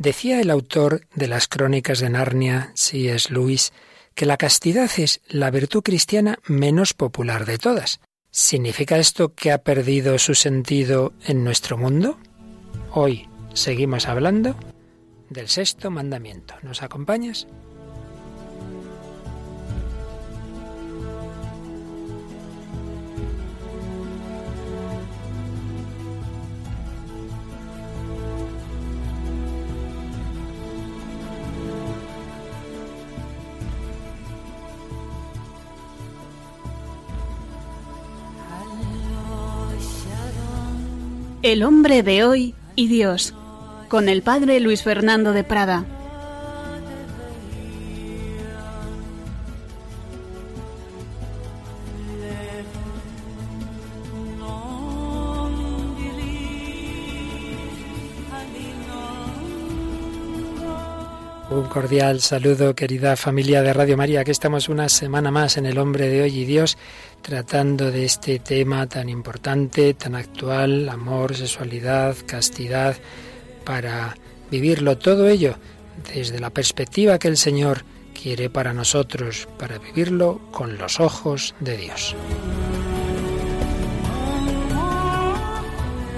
Decía el autor de las Crónicas de Narnia, C.S. Lewis, que la castidad es la virtud cristiana menos popular de todas. ¿Significa esto que ha perdido su sentido en nuestro mundo? Hoy seguimos hablando del sexto mandamiento. ¿Nos acompañas? El hombre de hoy y Dios, con el padre Luis Fernando de Prada. Cordial saludo, querida familia de Radio María. Aquí estamos una semana más en El Hombre de Hoy y Dios, tratando de este tema tan importante, tan actual, amor, sexualidad, castidad, para vivirlo todo ello desde la perspectiva que el Señor quiere para nosotros, para vivirlo con los ojos de Dios.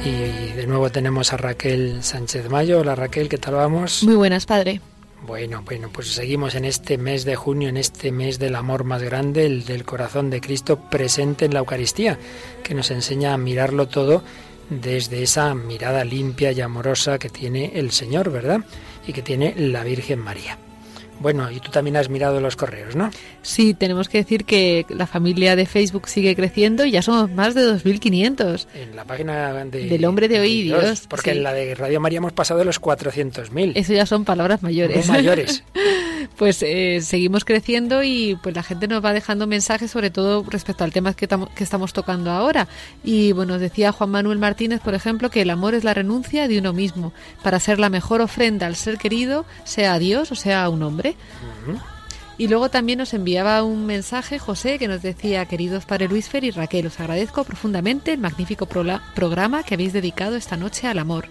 Y de nuevo tenemos a Raquel Sánchez Mayo. Hola Raquel, ¿qué tal vamos? Muy buenas, padre. Bueno, bueno, pues seguimos en este mes de junio, en este mes del amor más grande, el del corazón de Cristo presente en la Eucaristía, que nos enseña a mirarlo todo desde esa mirada limpia y amorosa que tiene el Señor, ¿verdad? Y que tiene la Virgen María. Bueno, y tú también has mirado los correos, ¿no? Sí, tenemos que decir que la familia de Facebook sigue creciendo y ya somos más de 2.500. En la página de, del hombre de hoy, Dios. Dios porque en la de Radio María hemos pasado de los 400.000. Eso ya son palabras mayores. Muy mayores. pues eh, seguimos creciendo y pues la gente nos va dejando mensajes sobre todo respecto al tema que, que estamos tocando ahora. Y bueno, decía Juan Manuel Martínez, por ejemplo, que el amor es la renuncia de uno mismo para ser la mejor ofrenda al ser querido, sea a Dios o sea a un hombre. Y luego también nos enviaba un mensaje José que nos decía, queridos Padre Luis Fer y Raquel, os agradezco profundamente el magnífico programa que habéis dedicado esta noche al amor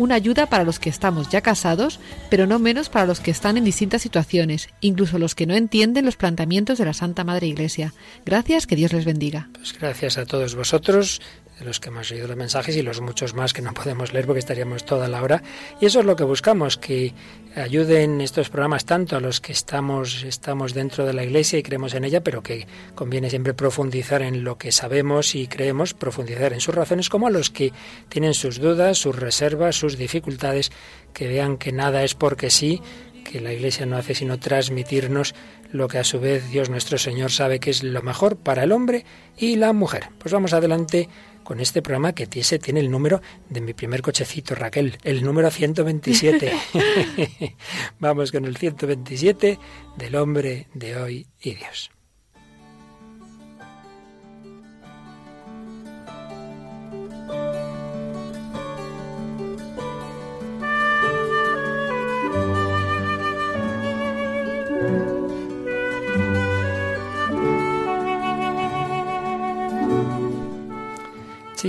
una ayuda para los que estamos ya casados, pero no menos para los que están en distintas situaciones, incluso los que no entienden los planteamientos de la Santa Madre Iglesia. Gracias, que Dios les bendiga. Pues gracias a todos vosotros de los que hemos leído los mensajes y los muchos más que no podemos leer porque estaríamos toda la hora. Y eso es lo que buscamos, que ayuden estos programas tanto a los que estamos, estamos dentro de la Iglesia y creemos en ella, pero que conviene siempre profundizar en lo que sabemos y creemos, profundizar en sus razones, como a los que tienen sus dudas, sus reservas, sus dificultades, que vean que nada es porque sí, que la Iglesia no hace sino transmitirnos lo que a su vez Dios nuestro Señor sabe que es lo mejor para el hombre y la mujer. Pues vamos adelante con este programa que ese tiene el número de mi primer cochecito, Raquel, el número 127. Vamos con el 127 del hombre de hoy y Dios.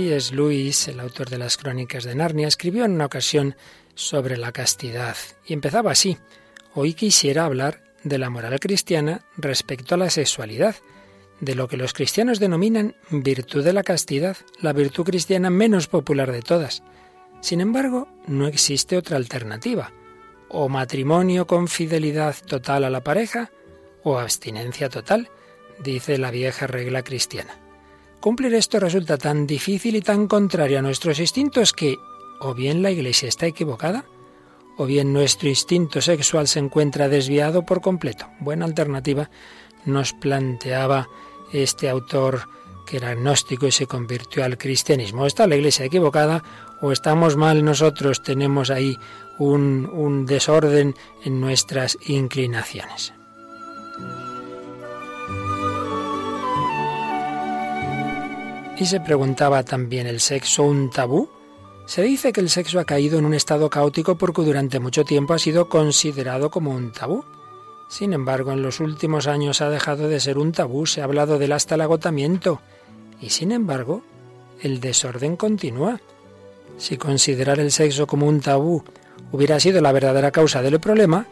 Es Luis, el autor de las Crónicas de Narnia, escribió en una ocasión sobre la castidad y empezaba así. Hoy quisiera hablar de la moral cristiana respecto a la sexualidad, de lo que los cristianos denominan virtud de la castidad, la virtud cristiana menos popular de todas. Sin embargo, no existe otra alternativa. O matrimonio con fidelidad total a la pareja, o abstinencia total, dice la vieja regla cristiana. Cumplir esto resulta tan difícil y tan contrario a nuestros instintos que o bien la Iglesia está equivocada, o bien nuestro instinto sexual se encuentra desviado por completo. Buena alternativa nos planteaba este autor que era agnóstico y se convirtió al cristianismo. ¿Está la Iglesia equivocada o estamos mal nosotros? Tenemos ahí un, un desorden en nuestras inclinaciones. Y se preguntaba también, ¿el sexo un tabú? Se dice que el sexo ha caído en un estado caótico porque durante mucho tiempo ha sido considerado como un tabú. Sin embargo, en los últimos años ha dejado de ser un tabú, se ha hablado del hasta el agotamiento. Y sin embargo, el desorden continúa. Si considerar el sexo como un tabú hubiera sido la verdadera causa del problema,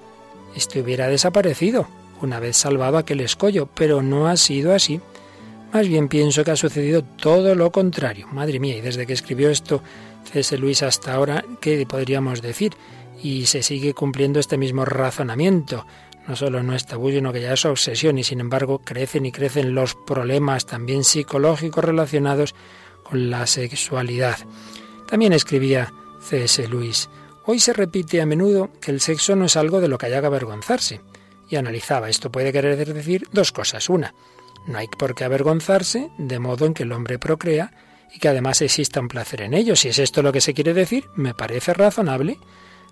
este hubiera desaparecido una vez salvado aquel escollo, pero no ha sido así. Más bien pienso que ha sucedido todo lo contrario. Madre mía, y desde que escribió esto C.S. Luis hasta ahora, ¿qué podríamos decir? Y se sigue cumpliendo este mismo razonamiento. No solo no es tabú, sino que ya es obsesión y sin embargo crecen y crecen los problemas también psicológicos relacionados con la sexualidad. También escribía C.S. Luis, hoy se repite a menudo que el sexo no es algo de lo que haya que avergonzarse. Y analizaba, esto puede querer decir dos cosas. Una, no hay por qué avergonzarse, de modo en que el hombre procrea y que además exista un placer en ello. Si es esto lo que se quiere decir, me parece razonable.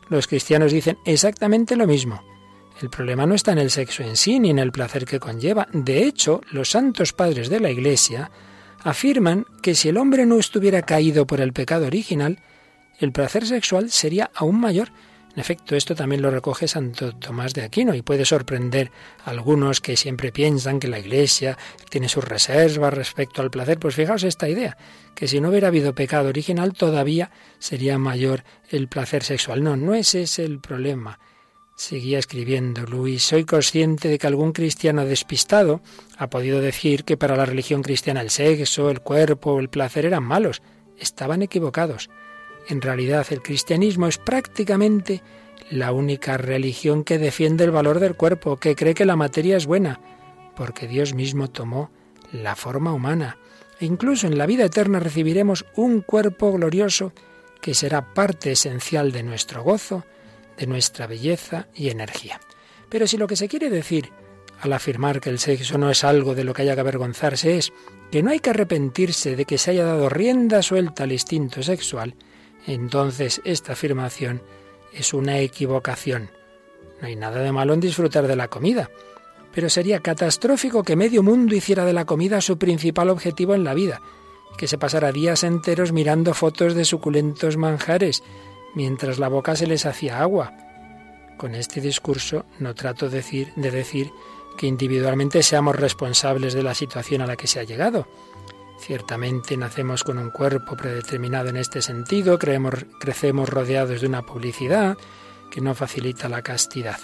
Los cristianos dicen exactamente lo mismo. El problema no está en el sexo en sí ni en el placer que conlleva. De hecho, los santos padres de la Iglesia afirman que si el hombre no estuviera caído por el pecado original, el placer sexual sería aún mayor en efecto, esto también lo recoge Santo Tomás de Aquino y puede sorprender a algunos que siempre piensan que la Iglesia tiene sus reservas respecto al placer. Pues fijaos esta idea, que si no hubiera habido pecado original todavía sería mayor el placer sexual. No, no ese es el problema. Seguía escribiendo Luis, soy consciente de que algún cristiano despistado ha podido decir que para la religión cristiana el sexo, el cuerpo el placer eran malos. Estaban equivocados. En realidad el cristianismo es prácticamente la única religión que defiende el valor del cuerpo, que cree que la materia es buena, porque Dios mismo tomó la forma humana. E incluso en la vida eterna recibiremos un cuerpo glorioso que será parte esencial de nuestro gozo, de nuestra belleza y energía. Pero si lo que se quiere decir al afirmar que el sexo no es algo de lo que haya que avergonzarse es que no hay que arrepentirse de que se haya dado rienda suelta al instinto sexual, entonces esta afirmación es una equivocación. No hay nada de malo en disfrutar de la comida, pero sería catastrófico que medio mundo hiciera de la comida su principal objetivo en la vida, que se pasara días enteros mirando fotos de suculentos manjares, mientras la boca se les hacía agua. Con este discurso no trato de decir, de decir que individualmente seamos responsables de la situación a la que se ha llegado, Ciertamente nacemos con un cuerpo predeterminado en este sentido, creemos, crecemos rodeados de una publicidad que no facilita la castidad.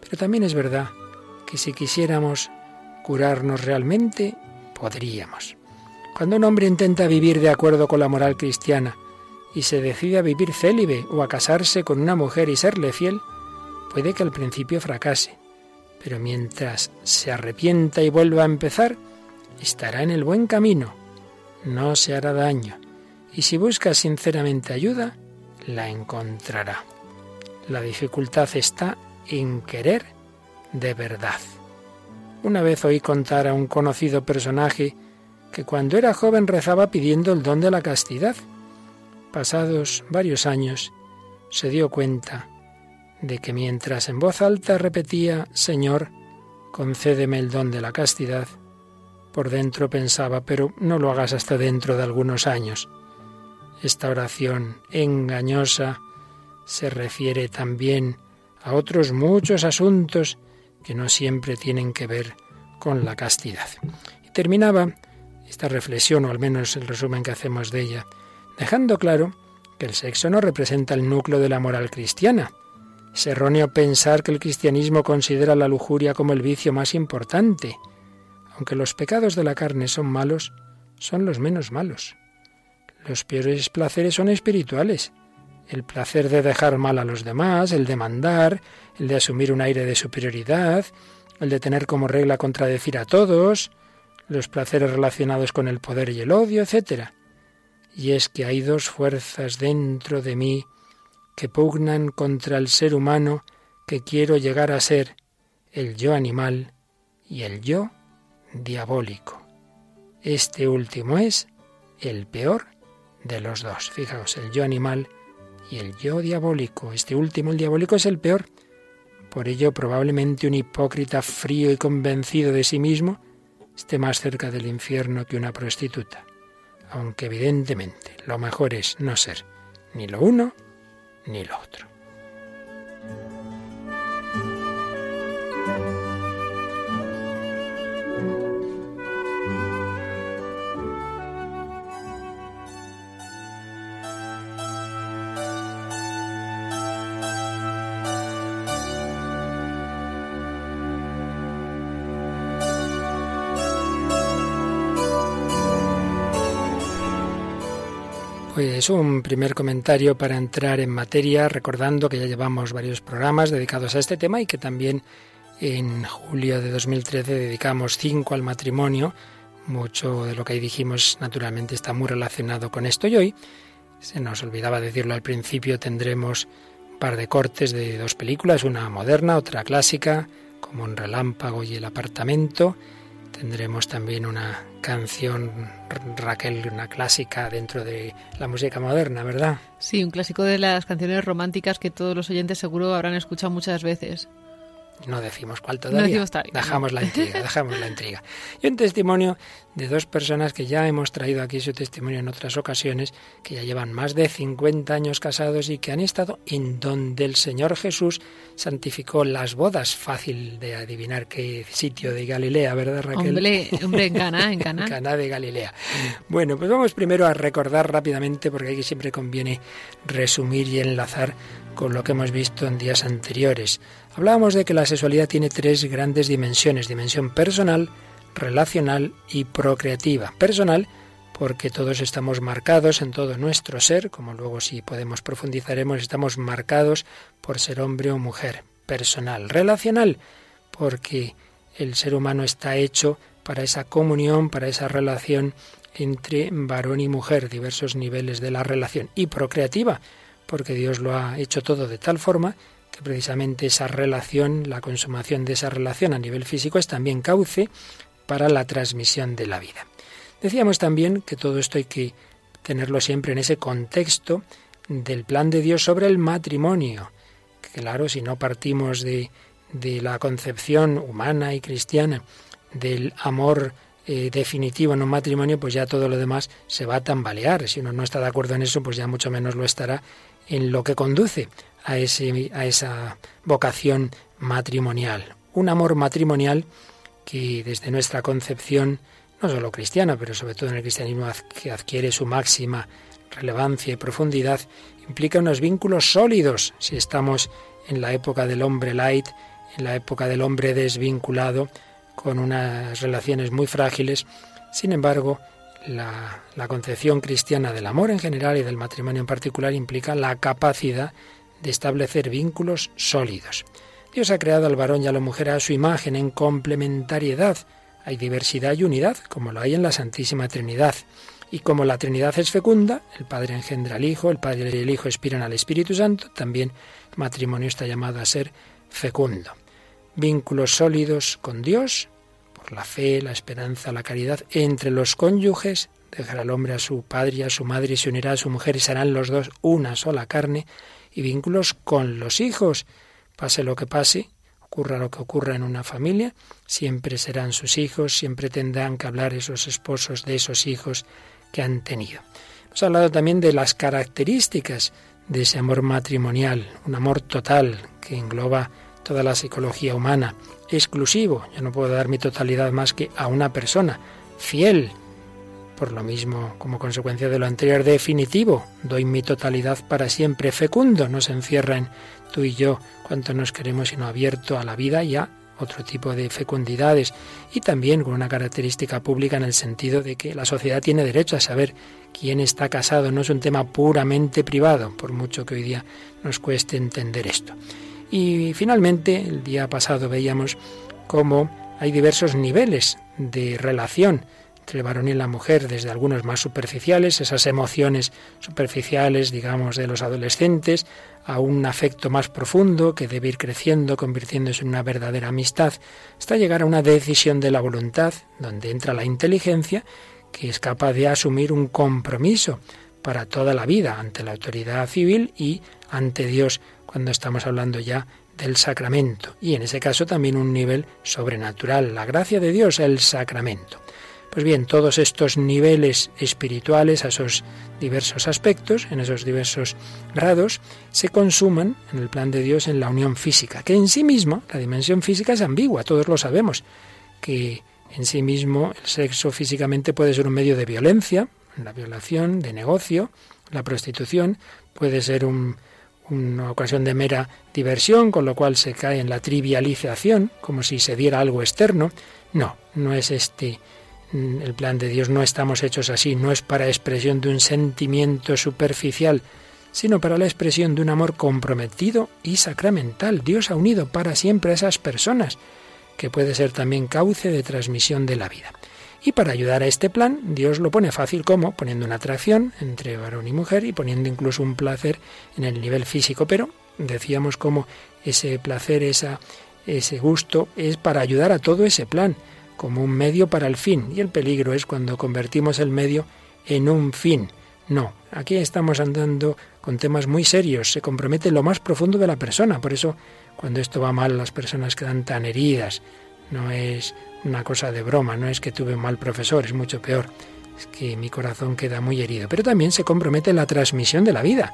Pero también es verdad que si quisiéramos curarnos realmente, podríamos. Cuando un hombre intenta vivir de acuerdo con la moral cristiana y se decide a vivir célibe o a casarse con una mujer y serle fiel, puede que al principio fracase, pero mientras se arrepienta y vuelva a empezar, estará en el buen camino, no se hará daño, y si busca sinceramente ayuda, la encontrará. La dificultad está en querer de verdad. Una vez oí contar a un conocido personaje que cuando era joven rezaba pidiendo el don de la castidad. Pasados varios años, se dio cuenta de que mientras en voz alta repetía Señor, concédeme el don de la castidad, por dentro pensaba, pero no lo hagas hasta dentro de algunos años. Esta oración engañosa se refiere también a otros muchos asuntos que no siempre tienen que ver con la castidad. Y terminaba esta reflexión, o al menos el resumen que hacemos de ella, dejando claro que el sexo no representa el núcleo de la moral cristiana. Es erróneo pensar que el cristianismo considera la lujuria como el vicio más importante aunque los pecados de la carne son malos, son los menos malos. Los peores placeres son espirituales. El placer de dejar mal a los demás, el de mandar, el de asumir un aire de superioridad, el de tener como regla contradecir a todos, los placeres relacionados con el poder y el odio, etc. Y es que hay dos fuerzas dentro de mí que pugnan contra el ser humano que quiero llegar a ser, el yo animal y el yo diabólico. Este último es el peor de los dos. Fijaos, el yo animal y el yo diabólico. Este último, el diabólico, es el peor. Por ello, probablemente un hipócrita frío y convencido de sí mismo esté más cerca del infierno que una prostituta. Aunque evidentemente lo mejor es no ser ni lo uno ni lo otro. Pues un primer comentario para entrar en materia, recordando que ya llevamos varios programas dedicados a este tema y que también en julio de 2013 dedicamos cinco al matrimonio. Mucho de lo que ahí dijimos naturalmente está muy relacionado con esto y hoy, se nos olvidaba decirlo al principio, tendremos un par de cortes de dos películas, una moderna, otra clásica, como Un relámpago y El apartamento. Tendremos también una canción, Raquel, una clásica dentro de la música moderna, ¿verdad? Sí, un clásico de las canciones románticas que todos los oyentes seguro habrán escuchado muchas veces. No decimos cuál todavía. dejamos la intriga, dejamos la intriga. Y un testimonio de dos personas que ya hemos traído aquí su testimonio en otras ocasiones, que ya llevan más de 50 años casados y que han estado en donde el Señor Jesús santificó las bodas. Fácil de adivinar qué sitio de Galilea, ¿verdad, Raquel? Hombre, hombre en Cana, en Cana. en Cana de Galilea. Bueno, pues vamos primero a recordar rápidamente, porque aquí siempre conviene resumir y enlazar con lo que hemos visto en días anteriores. Hablábamos de que la sexualidad tiene tres grandes dimensiones, dimensión personal, relacional y procreativa. Personal, porque todos estamos marcados en todo nuestro ser, como luego si podemos profundizaremos, estamos marcados por ser hombre o mujer. Personal. Relacional, porque el ser humano está hecho para esa comunión, para esa relación entre varón y mujer, diversos niveles de la relación. Y procreativa, porque Dios lo ha hecho todo de tal forma precisamente esa relación, la consumación de esa relación a nivel físico es también cauce para la transmisión de la vida. Decíamos también que todo esto hay que tenerlo siempre en ese contexto del plan de Dios sobre el matrimonio. Claro, si no partimos de, de la concepción humana y cristiana del amor eh, definitivo en un matrimonio, pues ya todo lo demás se va a tambalear. Si uno no está de acuerdo en eso, pues ya mucho menos lo estará en lo que conduce a, ese, a esa vocación matrimonial. Un amor matrimonial que desde nuestra concepción, no solo cristiana, pero sobre todo en el cristianismo que adquiere su máxima relevancia y profundidad, implica unos vínculos sólidos si estamos en la época del hombre light, en la época del hombre desvinculado, con unas relaciones muy frágiles. Sin embargo, la, concepción cristiana del amor en general y del matrimonio en particular implica la capacidad de establecer vínculos sólidos. Dios ha creado al varón y a la mujer a su imagen en complementariedad. Hay diversidad y unidad, como lo hay en la Santísima Trinidad. Y como la Trinidad es fecunda, el Padre engendra al Hijo, el Padre y el Hijo expiran al Espíritu Santo, también el matrimonio está llamado a ser fecundo. Vínculos sólidos con Dios la fe, la esperanza, la caridad entre los cónyuges, dejará al hombre a su padre y a su madre y se unirá a su mujer y serán los dos una sola carne, y vínculos con los hijos, pase lo que pase, ocurra lo que ocurra en una familia, siempre serán sus hijos, siempre tendrán que hablar esos esposos de esos hijos que han tenido. Hemos hablado también de las características de ese amor matrimonial, un amor total que engloba toda la psicología humana, exclusivo, yo no puedo dar mi totalidad más que a una persona, fiel, por lo mismo, como consecuencia de lo anterior, definitivo, doy mi totalidad para siempre, fecundo, no se encierra en tú y yo cuánto nos queremos, sino abierto a la vida y a otro tipo de fecundidades y también con una característica pública en el sentido de que la sociedad tiene derecho a saber quién está casado, no es un tema puramente privado, por mucho que hoy día nos cueste entender esto. Y finalmente, el día pasado veíamos cómo hay diversos niveles de relación entre el varón y la mujer, desde algunos más superficiales, esas emociones superficiales, digamos, de los adolescentes, a un afecto más profundo que debe ir creciendo, convirtiéndose en una verdadera amistad, hasta llegar a una decisión de la voluntad, donde entra la inteligencia, que es capaz de asumir un compromiso para toda la vida ante la autoridad civil y ante Dios cuando estamos hablando ya del sacramento y en ese caso también un nivel sobrenatural, la gracia de Dios, el sacramento. Pues bien, todos estos niveles espirituales, a esos diversos aspectos, en esos diversos grados, se consuman en el plan de Dios en la unión física, que en sí mismo, la dimensión física es ambigua, todos lo sabemos, que en sí mismo el sexo físicamente puede ser un medio de violencia, la violación, de negocio, la prostitución, puede ser un una ocasión de mera diversión, con lo cual se cae en la trivialización, como si se diera algo externo. No, no es este, el plan de Dios no estamos hechos así, no es para expresión de un sentimiento superficial, sino para la expresión de un amor comprometido y sacramental. Dios ha unido para siempre a esas personas, que puede ser también cauce de transmisión de la vida. Y para ayudar a este plan, Dios lo pone fácil como poniendo una atracción entre varón y mujer y poniendo incluso un placer en el nivel físico, pero decíamos como ese placer, ese gusto es para ayudar a todo ese plan, como un medio para el fin. Y el peligro es cuando convertimos el medio en un fin. No, aquí estamos andando con temas muy serios, se compromete lo más profundo de la persona, por eso cuando esto va mal las personas quedan tan heridas, no es una cosa de broma, no es que tuve un mal profesor, es mucho peor, es que mi corazón queda muy herido. Pero también se compromete la transmisión de la vida.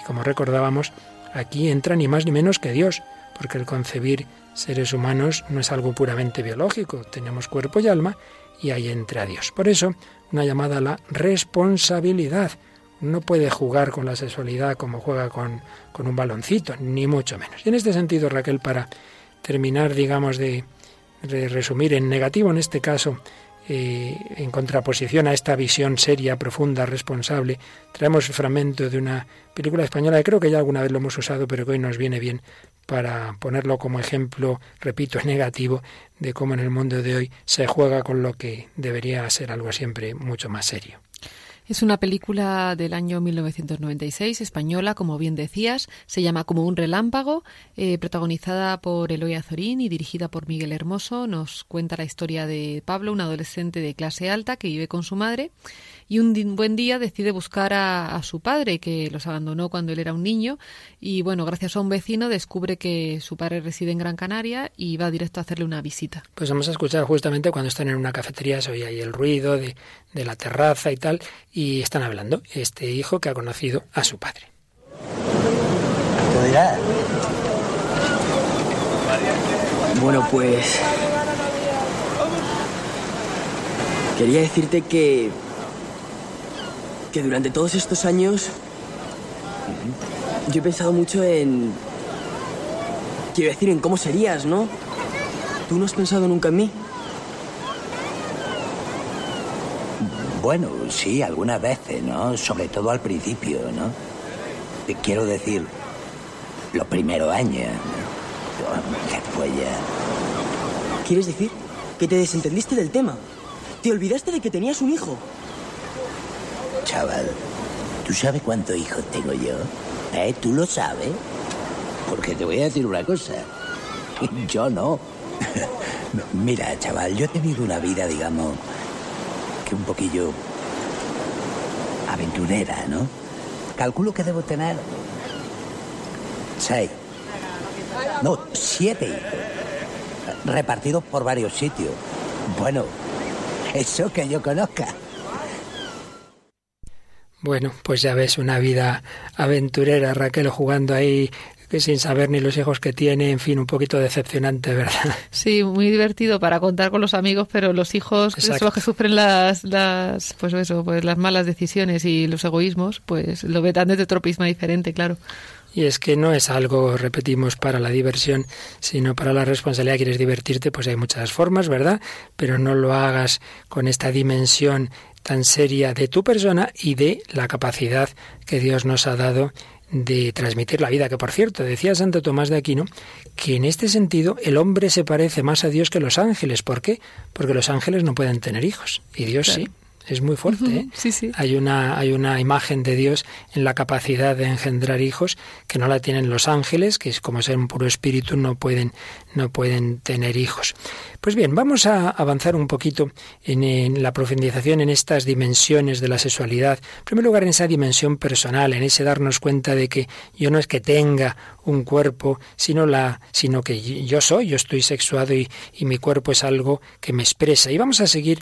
Y como recordábamos, aquí entra ni más ni menos que Dios, porque el concebir seres humanos no es algo puramente biológico, tenemos cuerpo y alma y ahí entra Dios. Por eso, una llamada a la responsabilidad. No puede jugar con la sexualidad como juega con, con un baloncito, ni mucho menos. Y en este sentido, Raquel, para terminar, digamos, de, resumir en negativo en este caso, eh, en contraposición a esta visión seria, profunda, responsable, traemos el fragmento de una película española que creo que ya alguna vez lo hemos usado, pero que hoy nos viene bien para ponerlo como ejemplo, repito, negativo de cómo en el mundo de hoy se juega con lo que debería ser algo siempre mucho más serio. Es una película del año 1996, española, como bien decías. Se llama Como un relámpago, eh, protagonizada por Eloy Azorín y dirigida por Miguel Hermoso. Nos cuenta la historia de Pablo, un adolescente de clase alta que vive con su madre y un buen día decide buscar a, su padre, que los abandonó cuando él era un niño. Y bueno, gracias a un vecino descubre que su padre reside en Gran Canaria y va directo a hacerle una visita. Pues vamos a escuchar justamente cuando están en una cafetería, se oye ahí el ruido de, de la terraza y tal, y están hablando este hijo que ha conocido a su padre. Bueno, pues... Quería decirte que que durante todos estos años yo he pensado mucho en... Quiero decir, en cómo serías, ¿no? ¿Tú no has pensado nunca en mí? Bueno, sí, algunas veces, ¿no? Sobre todo al principio, ¿no? Quiero decir, los primeros años. Después ya... ¿Quieres decir que te desentendiste del tema? ¿Te olvidaste de que tenías un hijo? Chaval. ¿Tú sabes cuántos hijos tengo yo? ¿Eh? ¿Tú lo sabes? Porque te voy a decir una cosa. Yo no. Mira, chaval, yo he tenido una vida, digamos, que un poquillo aventurera, ¿no? Calculo que debo tener seis. No, siete hijos. Repartidos por varios sitios. Bueno, eso que yo conozca. Bueno, pues ya ves una vida aventurera, Raquel jugando ahí que sin saber ni los hijos que tiene, en fin, un poquito decepcionante, ¿verdad? Sí, muy divertido para contar con los amigos, pero los hijos, son los que sufren las, las, pues eso, pues las malas decisiones y los egoísmos, pues lo ven desde otro prisma diferente, claro. Y es que no es algo, repetimos, para la diversión, sino para la responsabilidad. Quieres divertirte, pues hay muchas formas, ¿verdad? Pero no lo hagas con esta dimensión tan seria de tu persona y de la capacidad que Dios nos ha dado de transmitir la vida, que por cierto, decía Santo Tomás de Aquino, que en este sentido el hombre se parece más a Dios que los ángeles. ¿Por qué? Porque los ángeles no pueden tener hijos y Dios sí es muy fuerte. ¿eh? Sí, sí. Hay una, hay una imagen de Dios en la capacidad de engendrar hijos que no la tienen los ángeles, que es como ser un puro espíritu, no pueden, no pueden tener hijos. Pues bien, vamos a avanzar un poquito en, en, la profundización en estas dimensiones de la sexualidad. En primer lugar, en esa dimensión personal, en ese darnos cuenta de que yo no es que tenga un cuerpo, sino, la, sino que yo soy, yo estoy sexuado y, y mi cuerpo es algo que me expresa. Y vamos a seguir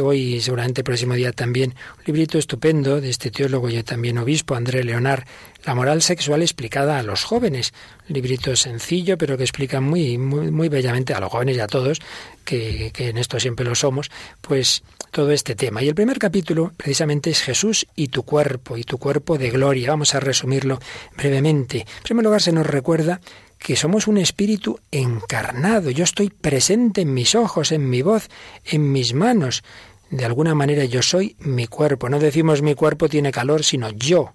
hoy y seguramente el próximo día también, un librito estupendo de este teólogo y también obispo, André Leonard, La moral sexual explicada a los jóvenes. Un librito sencillo, pero que explica muy, muy, muy bellamente a los jóvenes y a todos, que, que en esto siempre lo somos, pues todo este tema. Y el primer capítulo precisamente es Jesús y tu cuerpo, y tu cuerpo de gloria. Vamos a resumirlo brevemente. En primer lugar, se nos recuerda que somos un espíritu encarnado. Yo estoy presente en mis ojos, en mi voz, en mis manos. de alguna manera yo soy mi cuerpo. No decimos mi cuerpo tiene calor, sino yo.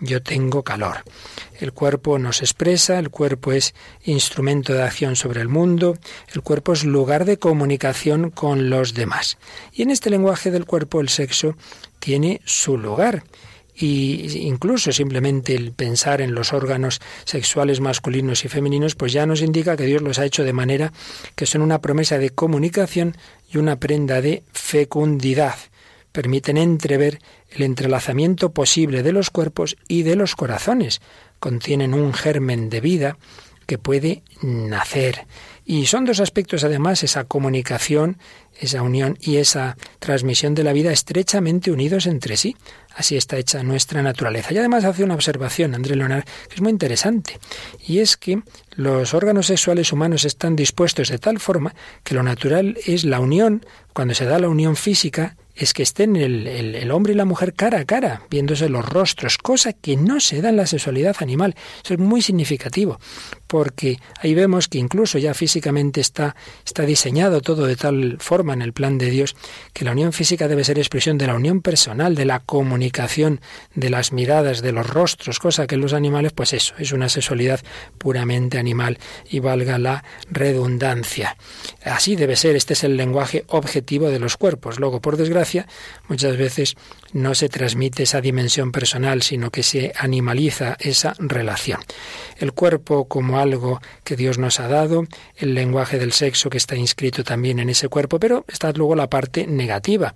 Yo tengo calor. El cuerpo nos expresa, el cuerpo es instrumento de acción sobre el mundo, el cuerpo es lugar de comunicación con los demás. Y en este lenguaje del cuerpo el sexo tiene su lugar y incluso simplemente el pensar en los órganos sexuales masculinos y femeninos, pues ya nos indica que Dios los ha hecho de manera que son una promesa de comunicación y una prenda de fecundidad. Permiten entrever el entrelazamiento posible de los cuerpos y de los corazones. Contienen un germen de vida que puede nacer. Y son dos aspectos, además, esa comunicación, esa unión y esa transmisión de la vida estrechamente unidos entre sí. Así está hecha nuestra naturaleza. Y además hace una observación, André Leonard, que es muy interesante. Y es que los órganos sexuales humanos están dispuestos de tal forma que lo natural es la unión, cuando se da la unión física, es que estén el, el, hombre y la mujer cara a cara, viéndose los rostros, cosa que no se da en la sexualidad animal. Eso es muy significativo, porque ahí vemos que incluso ya físicamente está, está diseñado todo de tal forma en el plan de Dios que la unión física debe ser expresión de la unión personal, de la comunicación, de las miradas, de los rostros, cosa que en los animales, pues eso, es una sexualidad puramente animal y valga la redundancia. Así debe ser, este es el lenguaje objetivo de los cuerpos. Luego, por desgracia, muchas veces no se transmite esa dimensión personal, sino que se animaliza esa relación. El cuerpo como algo que Dios nos ha dado, el lenguaje del sexo que está inscrito también en ese cuerpo, pero está luego la parte negativa.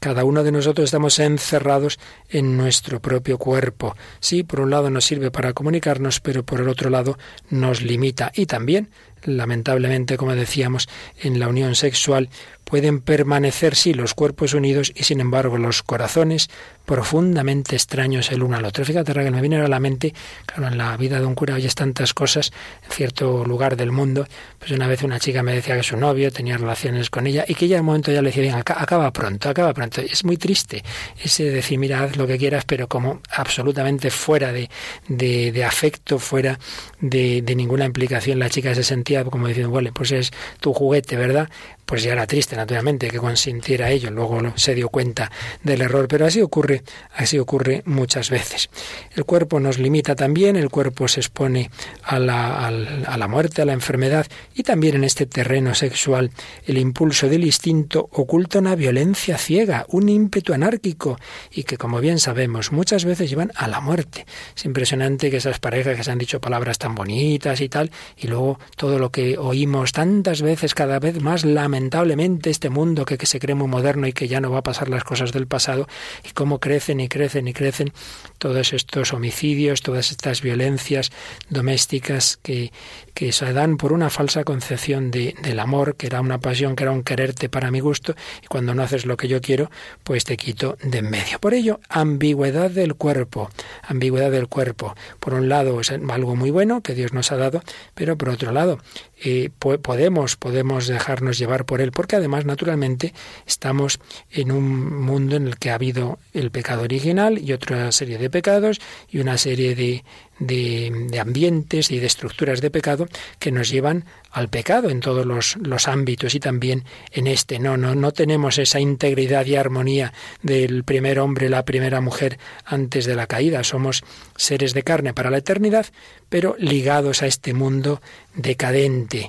Cada uno de nosotros estamos encerrados en nuestro propio cuerpo. Sí, por un lado nos sirve para comunicarnos, pero por el otro lado nos limita y también lamentablemente, como decíamos, en la unión sexual pueden permanecer, sí, los cuerpos unidos y sin embargo los corazones profundamente extraños el uno al otro. Fíjate, que me viene a la mente, claro, en la vida de un cura oyes tantas cosas en cierto lugar del mundo. Pues una vez una chica me decía que su novio tenía relaciones con ella y que ella un momento ya le decía, bien, acaba pronto, acaba pronto. Es muy triste ese decir, mira, haz lo que quieras, pero como absolutamente fuera de, de, afecto, fuera de, de ninguna implicación, la chica se sentía como diciendo, vale, pues es tu juguete, ¿verdad? Pues ya era triste, naturalmente, que consintiera ello. Luego se dio cuenta del error, pero así ocurre, así ocurre muchas veces. El cuerpo nos limita también, el cuerpo se expone a la, a la muerte, a la enfermedad, y también en este terreno sexual el impulso del instinto oculta una violencia ciega, un ímpetu anárquico, y que, como bien sabemos, muchas veces llevan a la muerte. Es impresionante que esas parejas que se han dicho palabras tan bonitas y tal, y luego todo lo que oímos tantas veces, cada vez más lamentablemente, lamentablemente este mundo que, que, se cree muy moderno y que ya no va a pasar las cosas del pasado y cómo crecen y crecen y crecen todos estos homicidios, todas estas violencias domésticas que, que se dan por una falsa concepción de, del amor, que era una pasión, que era un quererte para mi gusto, y cuando no haces lo que yo quiero, pues te quito de en medio. Por ello, ambigüedad del cuerpo, ambigüedad del cuerpo. Por un lado es algo muy bueno que Dios nos ha dado, pero por otro lado, eh, podemos, podemos dejarnos llevar por él, porque además, naturalmente, estamos en un mundo en el que ha habido el pecado original y otra serie de pecados y una serie de, de, ambientes y de estructuras de pecado que nos llevan al pecado en todos los, los, ámbitos y también en este. No, no, no tenemos esa integridad y armonía del primer hombre, la primera mujer antes de la caída. Somos seres de carne para la eternidad, pero ligados a este mundo decadente.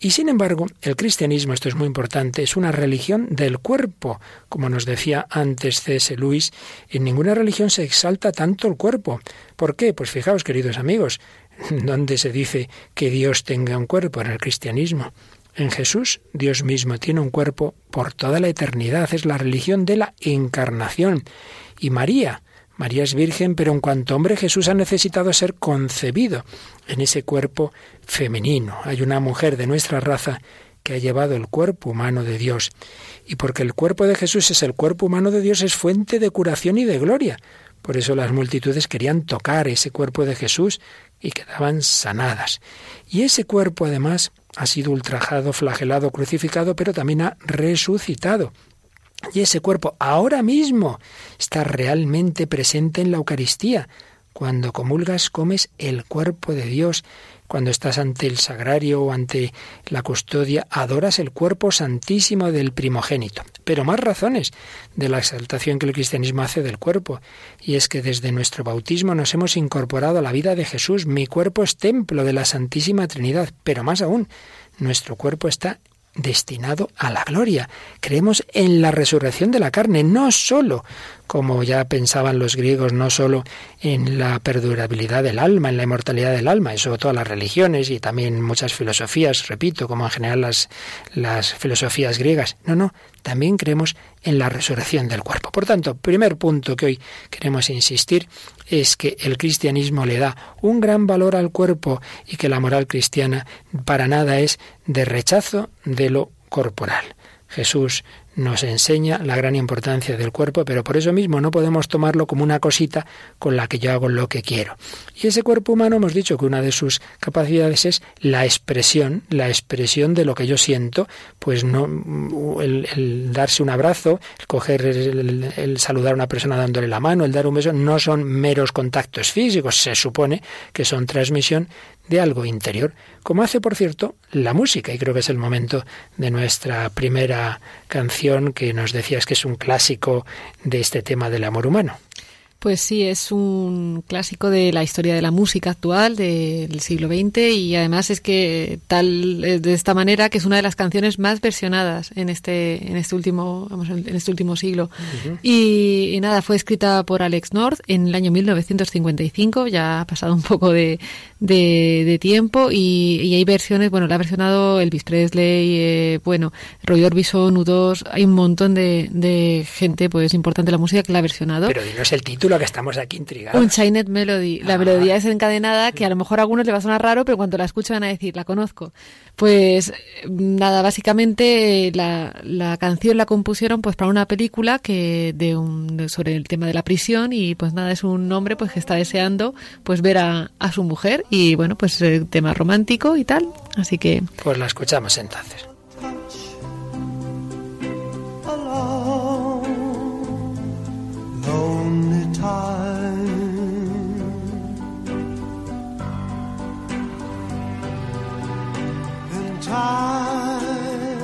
Y sin embargo, el cristianismo, esto es muy importante, es una religión del cuerpo. Como nos decía antes C.S. Luis, en ninguna religión se exalta tanto el cuerpo. ¿Por qué? Pues fijaos, queridos amigos, ¿dónde se dice que Dios tenga un cuerpo? En el cristianismo. En Jesús, Dios mismo tiene un cuerpo por toda la eternidad. Es la religión de la encarnación. Y María, María es virgen, pero en cuanto hombre Jesús ha necesitado ser concebido en ese cuerpo femenino. Hay una mujer de nuestra raza que ha llevado el cuerpo humano de Dios. Y porque el cuerpo de Jesús es el cuerpo humano de Dios, es fuente de curación y de gloria. Por eso las multitudes querían tocar ese cuerpo de Jesús y quedaban sanadas. Y ese cuerpo además ha sido ultrajado, flagelado, crucificado, pero también ha resucitado. Y ese cuerpo ahora mismo está realmente presente en la Eucaristía. Cuando comulgas comes el cuerpo de Dios. Cuando estás ante el sagrario o ante la custodia, adoras el cuerpo santísimo del primogénito. Pero más razones de la exaltación que el cristianismo hace del cuerpo. Y es que desde nuestro bautismo nos hemos incorporado a la vida de Jesús. Mi cuerpo es templo de la Santísima Trinidad. Pero más aún, nuestro cuerpo está destinado a la gloria. Creemos en la resurrección de la carne, no solo como ya pensaban los griegos, no solo en la perdurabilidad del alma, en la inmortalidad del alma, eso todas las religiones y también muchas filosofías, repito, como en general las, las filosofías griegas. No, no, también creemos en la resurrección del cuerpo. Por tanto, primer punto que hoy queremos insistir es que el cristianismo le da un gran valor al cuerpo y que la moral cristiana para nada es de rechazo de lo corporal. Jesús nos enseña la gran importancia del cuerpo, pero por eso mismo no podemos tomarlo como una cosita con la que yo hago lo que quiero. Y ese cuerpo humano hemos dicho que una de sus capacidades es la expresión, la expresión de lo que yo siento, pues no el, darse un abrazo, el coger el, saludar a una persona dándole la mano, el dar un beso, no son meros contactos físicos, se supone que son transmisión de algo interior, como hace, por cierto, la música. Y creo que es el momento de nuestra primera canción que nos decías que es un clásico de este tema del amor humano. Pues sí, es un clásico de la historia de la música actual del siglo XX y además es que tal eh, de esta manera que es una de las canciones más versionadas en este en este último vamos, en este último siglo. Y, nada fue escrita por Alex North en el año 1955 ya ha pasado un poco de, de, tiempo y, hay versiones bueno la ha versionado Elvis Presley eh, bueno Roy Orbison U2 hay un montón de, de gente pues importante de la música que la ha versionado. Pero dinos el título que estamos aquí intrigados. Un Chinet Melody. La ah. melodía es encadenada que a lo mejor a algunos le va a sonar raro, pero cuando la escuchan van a decir, la conozco. Pues nada, básicamente la, la canción la compusieron pues para una película que de un, sobre el tema de la prisión y pues nada, es un hombre pues que está deseando pues ver a, a su mujer y bueno, pues el tema romántico y tal. Así que... Pues la escuchamos entonces. time and time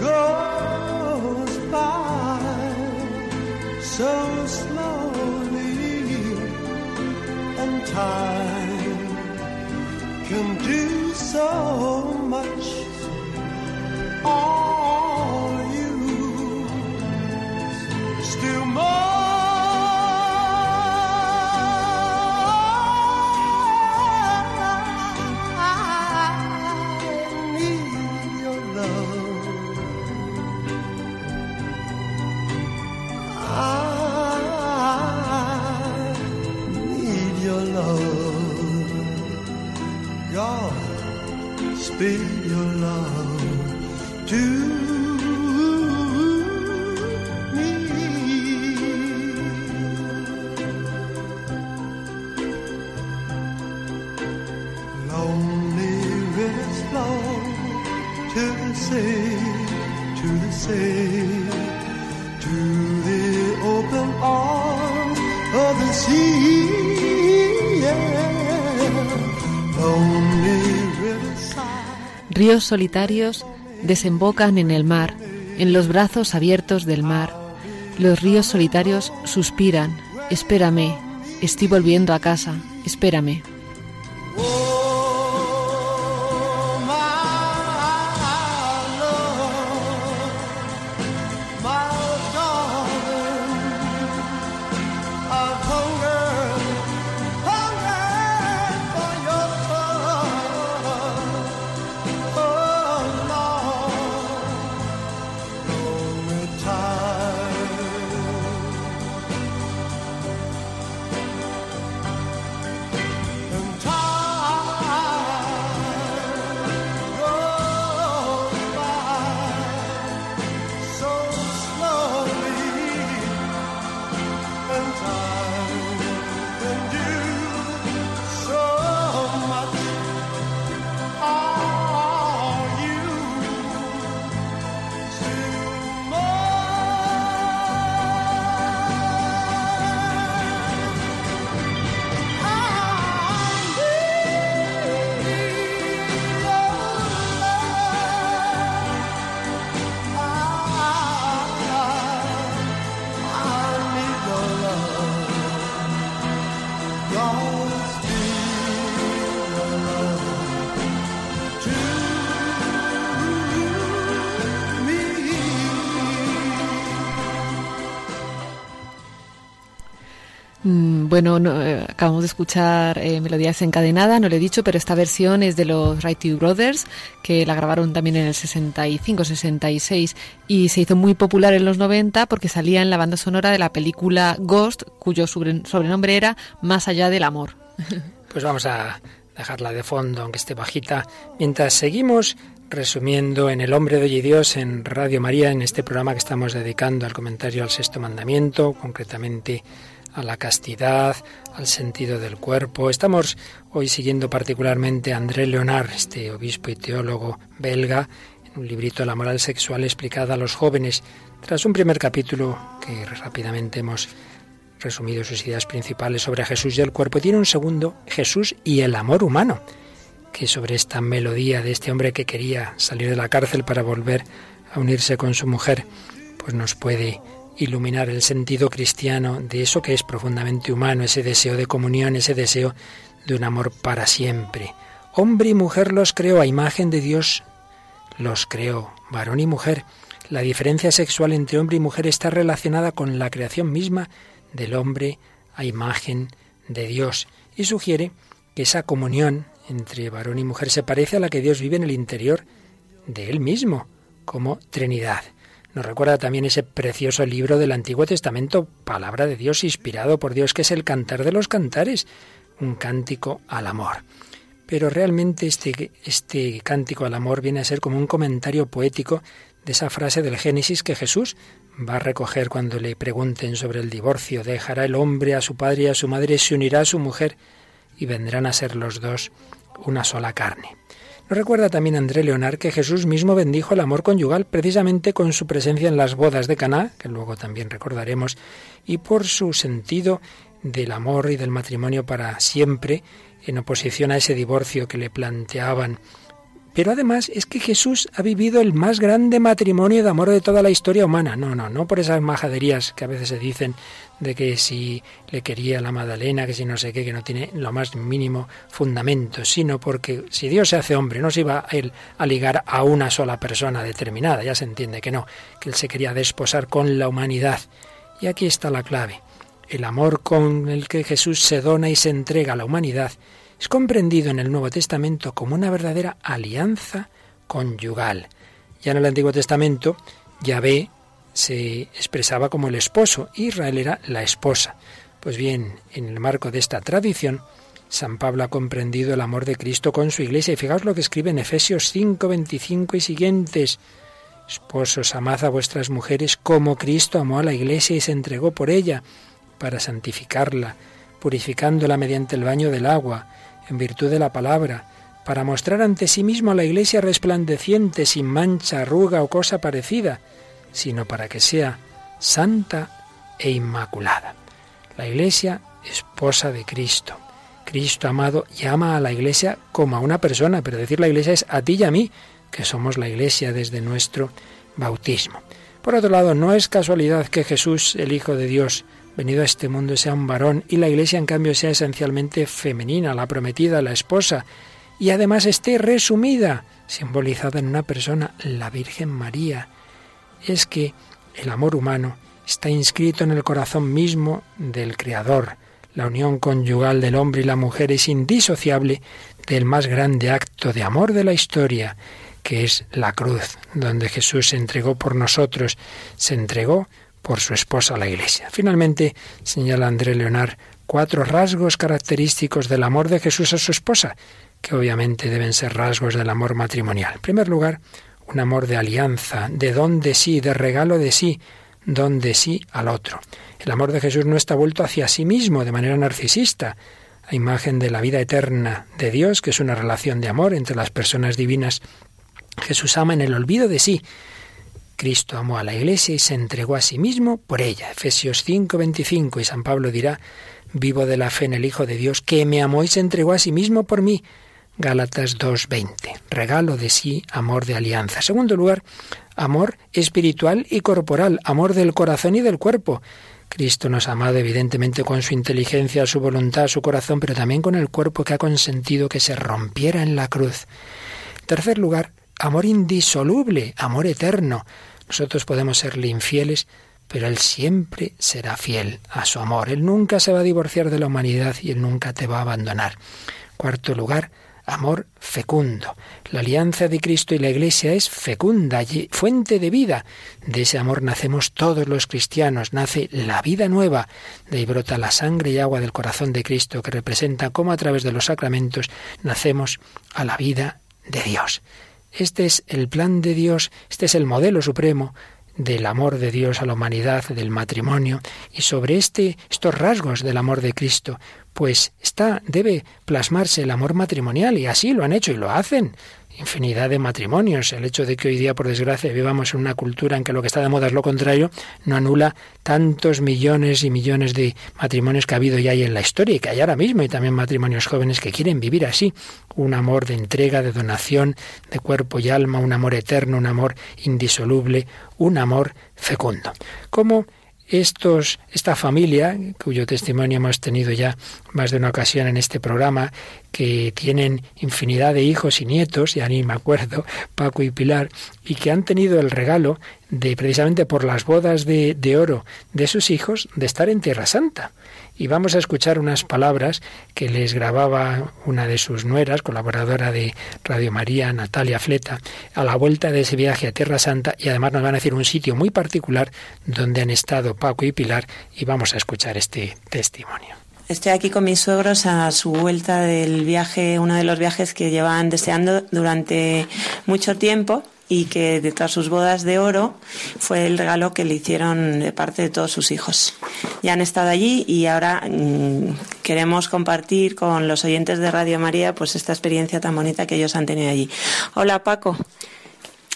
goes by so slowly and time can do so much all you. Still more be your love. To Ríos solitarios desembocan en el mar, en los brazos abiertos del mar. Los ríos solitarios suspiran, espérame, estoy volviendo a casa, espérame. Bueno, eh, acabamos de escuchar eh, Melodías Encadenada, no lo he dicho, pero esta versión es de los Right Brothers, que la grabaron también en el 65-66 y se hizo muy popular en los 90 porque salía en la banda sonora de la película Ghost, cuyo sobrenombre era Más allá del amor. Pues vamos a dejarla de fondo, aunque esté bajita, mientras seguimos resumiendo en El hombre de hoy y Dios en Radio María, en este programa que estamos dedicando al comentario al sexto mandamiento, concretamente a la castidad, al sentido del cuerpo. Estamos hoy siguiendo particularmente a André Leonard, este obispo y teólogo belga, en un librito La moral sexual explicada a los jóvenes, tras un primer capítulo que rápidamente hemos resumido sus ideas principales sobre Jesús y el cuerpo, tiene un segundo, Jesús y el amor humano que sobre esta melodía de este hombre que quería salir de la cárcel para volver a unirse con su mujer, pues nos puede iluminar el sentido cristiano de eso que es profundamente humano, ese deseo de comunión, ese deseo de un amor para siempre. Hombre y mujer los creó a imagen de Dios, los creó, varón y mujer. La diferencia sexual entre hombre y mujer está relacionada con la creación misma del hombre a imagen de Dios y sugiere que esa comunión entre varón y mujer se parece a la que Dios vive en el interior de Él mismo, como Trinidad. Nos recuerda también ese precioso libro del Antiguo Testamento, palabra de Dios inspirado por Dios, que es el cantar de los cantares, un cántico al amor. Pero realmente este, este cántico al amor viene a ser como un comentario poético de esa frase del Génesis que Jesús va a recoger cuando le pregunten sobre el divorcio. Dejará el hombre a su padre y a su madre, se unirá a su mujer y vendrán a ser los dos una sola carne. Recuerda también André Leonard que Jesús mismo bendijo el amor conyugal precisamente con su presencia en las bodas de Caná, que luego también recordaremos, y por su sentido del amor y del matrimonio para siempre, en oposición a ese divorcio que le planteaban pero además es que Jesús ha vivido el más grande matrimonio de amor de toda la historia humana. No, no, no por esas majaderías que a veces se dicen de que si le quería la Magdalena, que si no sé qué, que no tiene lo más mínimo fundamento, sino porque si Dios se hace hombre, no se iba a él a ligar a una sola persona determinada, ya se entiende que no, que él se quería desposar con la humanidad. Y aquí está la clave. El amor con el que Jesús se dona y se entrega a la humanidad es comprendido en el Nuevo Testamento como una verdadera alianza conyugal. Ya en el Antiguo Testamento, Yahvé se expresaba como el esposo, Israel era la esposa. Pues bien, en el marco de esta tradición, San Pablo ha comprendido el amor de Cristo con su iglesia. Y fijaos lo que escribe en Efesios 5, 25 y siguientes. Esposos, amad a vuestras mujeres como Cristo amó a la iglesia y se entregó por ella, para santificarla, purificándola mediante el baño del agua en virtud de la palabra, para mostrar ante sí mismo a la iglesia resplandeciente, sin mancha, arruga o cosa parecida, sino para que sea santa e inmaculada. La iglesia, esposa de Cristo. Cristo amado llama a la iglesia como a una persona, pero decir la iglesia es a ti y a mí, que somos la iglesia desde nuestro bautismo. Por otro lado, no es casualidad que Jesús, el Hijo de Dios, venido a este mundo sea un varón y la Iglesia en cambio sea esencialmente femenina, la prometida, la esposa, y además esté resumida, simbolizada en una persona, la Virgen María. Es que el amor humano está inscrito en el corazón mismo del Creador. La unión conyugal del hombre y la mujer es indisociable del más grande acto de amor de la historia, que es la cruz, donde Jesús se entregó por nosotros, se entregó por su esposa la Iglesia. Finalmente, señala André Leonard, cuatro rasgos característicos del amor de Jesús a su esposa, que obviamente deben ser rasgos del amor matrimonial. En primer lugar, un amor de alianza, de don de sí, de regalo de sí, don de sí al otro. El amor de Jesús no está vuelto hacia sí mismo de manera narcisista, a imagen de la vida eterna de Dios, que es una relación de amor entre las personas divinas. Jesús ama en el olvido de sí, Cristo amó a la Iglesia y se entregó a sí mismo por ella. Efesios 5:25 y San Pablo dirá, vivo de la fe en el Hijo de Dios, que me amó y se entregó a sí mismo por mí. Gálatas 2:20. Regalo de sí, amor de alianza. Segundo lugar, amor espiritual y corporal, amor del corazón y del cuerpo. Cristo nos ha amado evidentemente con su inteligencia, su voluntad, su corazón, pero también con el cuerpo que ha consentido que se rompiera en la cruz. Tercer lugar, amor indisoluble, amor eterno. Nosotros podemos serle infieles, pero Él siempre será fiel a su amor. Él nunca se va a divorciar de la humanidad y Él nunca te va a abandonar. Cuarto lugar, amor fecundo. La alianza de Cristo y la Iglesia es fecunda, fuente de vida. De ese amor nacemos todos los cristianos, nace la vida nueva. De ahí brota la sangre y agua del corazón de Cristo, que representa cómo a través de los sacramentos nacemos a la vida de Dios. Este es el plan de Dios, este es el modelo supremo del amor de Dios a la humanidad, del matrimonio, y sobre este, estos rasgos del amor de Cristo, pues está, debe plasmarse el amor matrimonial, y así lo han hecho y lo hacen infinidad de matrimonios. El hecho de que hoy día, por desgracia, vivamos en una cultura en que lo que está de moda es lo contrario, no anula tantos millones y millones de matrimonios que ha habido y hay en la historia y que hay ahora mismo, y también matrimonios jóvenes que quieren vivir así. Un amor de entrega, de donación, de cuerpo y alma, un amor eterno, un amor indisoluble, un amor fecundo. ¿Cómo estos, esta familia, cuyo testimonio hemos tenido ya más de una ocasión en este programa, que tienen infinidad de hijos y nietos, ya ni me acuerdo, Paco y Pilar, y que han tenido el regalo de precisamente por las bodas de, de oro de sus hijos de estar en Tierra Santa y vamos a escuchar unas palabras que les grababa una de sus nueras, colaboradora de Radio María, Natalia Fleta, a la vuelta de ese viaje a Tierra Santa y además nos van a decir un sitio muy particular donde han estado Paco y Pilar y vamos a escuchar este testimonio. Estoy aquí con mis suegros a su vuelta del viaje, uno de los viajes que llevan deseando durante mucho tiempo y que de todas sus bodas de oro fue el regalo que le hicieron de parte de todos sus hijos. Ya han estado allí y ahora mm, queremos compartir con los oyentes de Radio María pues esta experiencia tan bonita que ellos han tenido allí. Hola Paco.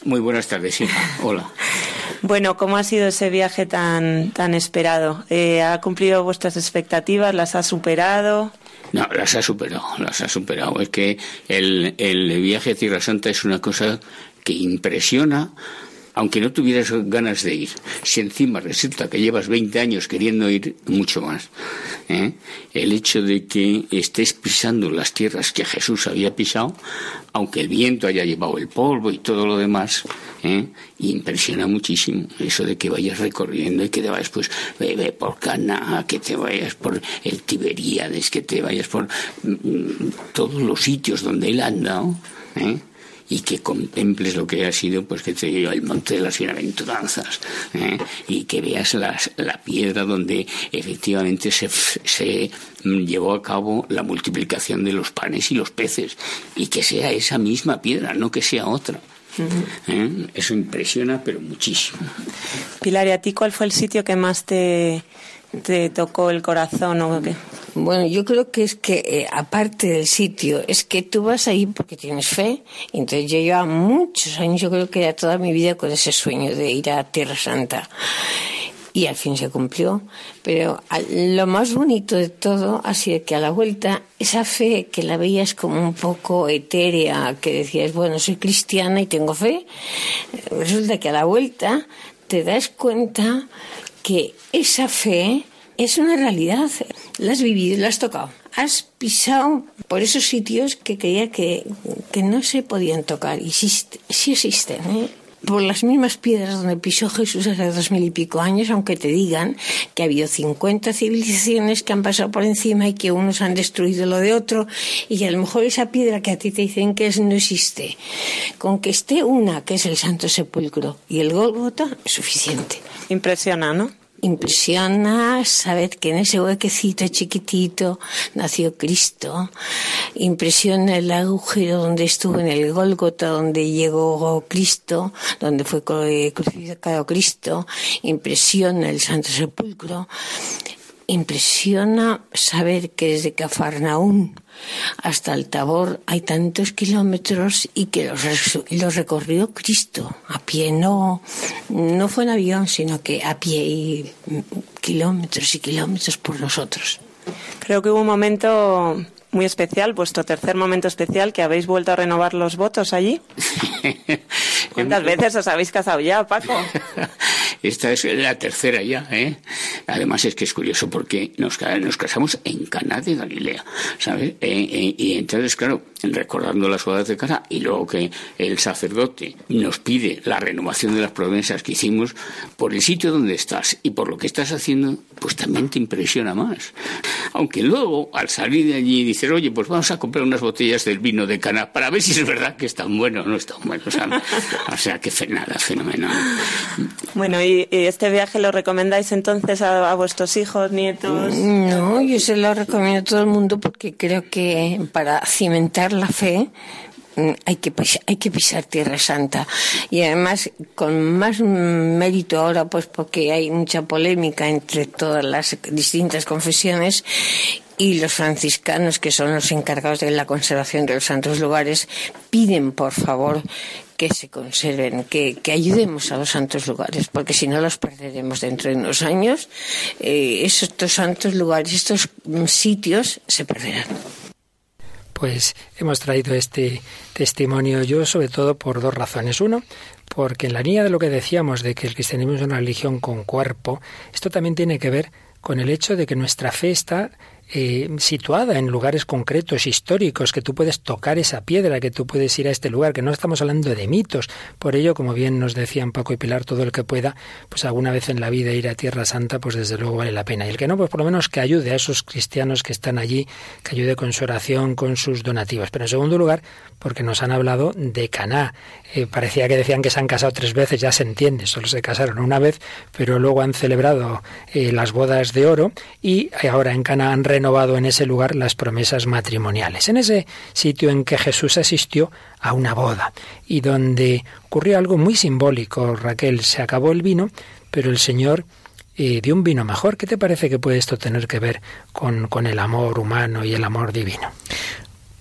Muy buenas tardes, hija. Hola. Bueno, ¿cómo ha sido ese viaje tan, tan esperado? Eh, ¿Ha cumplido vuestras expectativas? ¿Las ha superado? No, las ha superado, las ha superado. Es que el, el viaje a Tierra Santa es una cosa que impresiona, aunque no tuvieras ganas de ir. Si encima resulta que llevas 20 años queriendo ir, mucho más. ¿eh? El hecho de que estés pisando las tierras que Jesús había pisado, aunque el viento haya llevado el polvo y todo lo demás, ¿eh? impresiona muchísimo. Eso de que vayas recorriendo y que te vayas pues bebe por Cana, que te vayas por el Tiberíades, que te vayas por mm, mm, todos los sitios donde él ha andado. ¿eh? Y que contemples lo que ha sido, pues que te el monte de las bienaventuranzas ¿eh? y que veas las, la piedra donde efectivamente se, se llevó a cabo la multiplicación de los panes y los peces y que sea esa misma piedra, no que sea otra. ¿Eh? Eso impresiona, pero muchísimo. Pilar, ¿y a ti cuál fue el sitio que más te, te tocó el corazón o qué? Bueno, yo creo que es que, eh, aparte del sitio, es que tú vas ahí porque tienes fe. Entonces yo llevo muchos años, yo creo que era toda mi vida con ese sueño de ir a Tierra Santa. Y al fin se cumplió. Pero lo más bonito de todo ha sido que a la vuelta, esa fe que la veías como un poco etérea, que decías, bueno, soy cristiana y tengo fe, resulta que a la vuelta te das cuenta que esa fe es una realidad. La has vivido, la has tocado. Has pisado por esos sitios que creía que, que no se podían tocar. Y sí, existen. ¿eh? Por las mismas piedras donde pisó Jesús hace dos mil y pico años, aunque te digan que ha habido 50 civilizaciones que han pasado por encima y que unos han destruido lo de otro, y a lo mejor esa piedra que a ti te dicen que no existe. Con que esté una, que es el Santo Sepulcro, y el Golgota, es suficiente. Impresiona, ¿no? Impresiona saber que en ese huequecito chiquitito nació Cristo. Impresiona el agujero donde estuvo en el Gólgota, donde llegó Cristo, donde fue crucificado Cristo. Impresiona el Santo Sepulcro. Impresiona saber que desde Cafarnaún hasta el Tabor hay tantos kilómetros y que los, recorrió Cristo a pie, no, no fue en avión, sino que a pie y kilómetros y kilómetros por nosotros. Creo que hubo un momento muy especial, vuestro tercer momento especial, que habéis vuelto a renovar los votos allí. ¿Cuántas veces os habéis casado ya, Paco? Esta es la tercera ya, ¿eh? Además es que es curioso porque nos, nos casamos en Caná de Galilea, ¿sabes? Eh, eh, y entonces, claro, recordando las bodas de Cana, y luego que el sacerdote nos pide la renovación de las promesas que hicimos, por el sitio donde estás y por lo que estás haciendo, pues también te impresiona más. Aunque luego, al salir de allí, dices, oye, pues vamos a comprar unas botellas del vino de Cana para ver si es verdad que es tan bueno o no es tan bueno. O sea, que nada, fenomenal. Bueno, ¿y, este viaje lo recomendáis entonces a, a vuestros hijos, nietos? No, yo se lo recomiendo a todo el mundo porque creo que para cimentar la fe mm, hay que, hay que pisar Tierra Santa. Y además, con más mérito ahora, pues porque hay mucha polémica entre todas las distintas confesiones y los franciscanos, que son los encargados de la conservación de los santos lugares, piden, por favor, que se conserven, que, ayudemos a los santos lugares, porque si no los perderemos dentro de unos años. Eh, estos santos lugares, estos sitios se perderán pues hemos traído este testimonio yo sobre todo por dos razones. Uno, porque en la línea de lo que decíamos de que el cristianismo es una religión con cuerpo, esto también tiene que ver con el hecho de que nuestra fe está eh, situada en lugares concretos, históricos, que tú puedes tocar esa piedra, que tú puedes ir a este lugar, que no estamos hablando de mitos. Por ello, como bien nos decían Paco y Pilar, todo el que pueda, pues alguna vez en la vida ir a Tierra Santa, pues desde luego vale la pena. Y el que no, pues por lo menos que ayude a esos cristianos que están allí, que ayude con su oración, con sus donativos. Pero en segundo lugar, porque nos han hablado de Caná. Eh, parecía que decían que se han casado tres veces, ya se entiende, solo se casaron una vez, pero luego han celebrado eh, las bodas de oro y ahora en Caná han renovado en ese lugar las promesas matrimoniales. En ese sitio en que Jesús asistió a una boda y donde ocurrió algo muy simbólico, Raquel, se acabó el vino, pero el Señor eh, dio un vino mejor. ¿Qué te parece que puede esto tener que ver con, con el amor humano y el amor divino?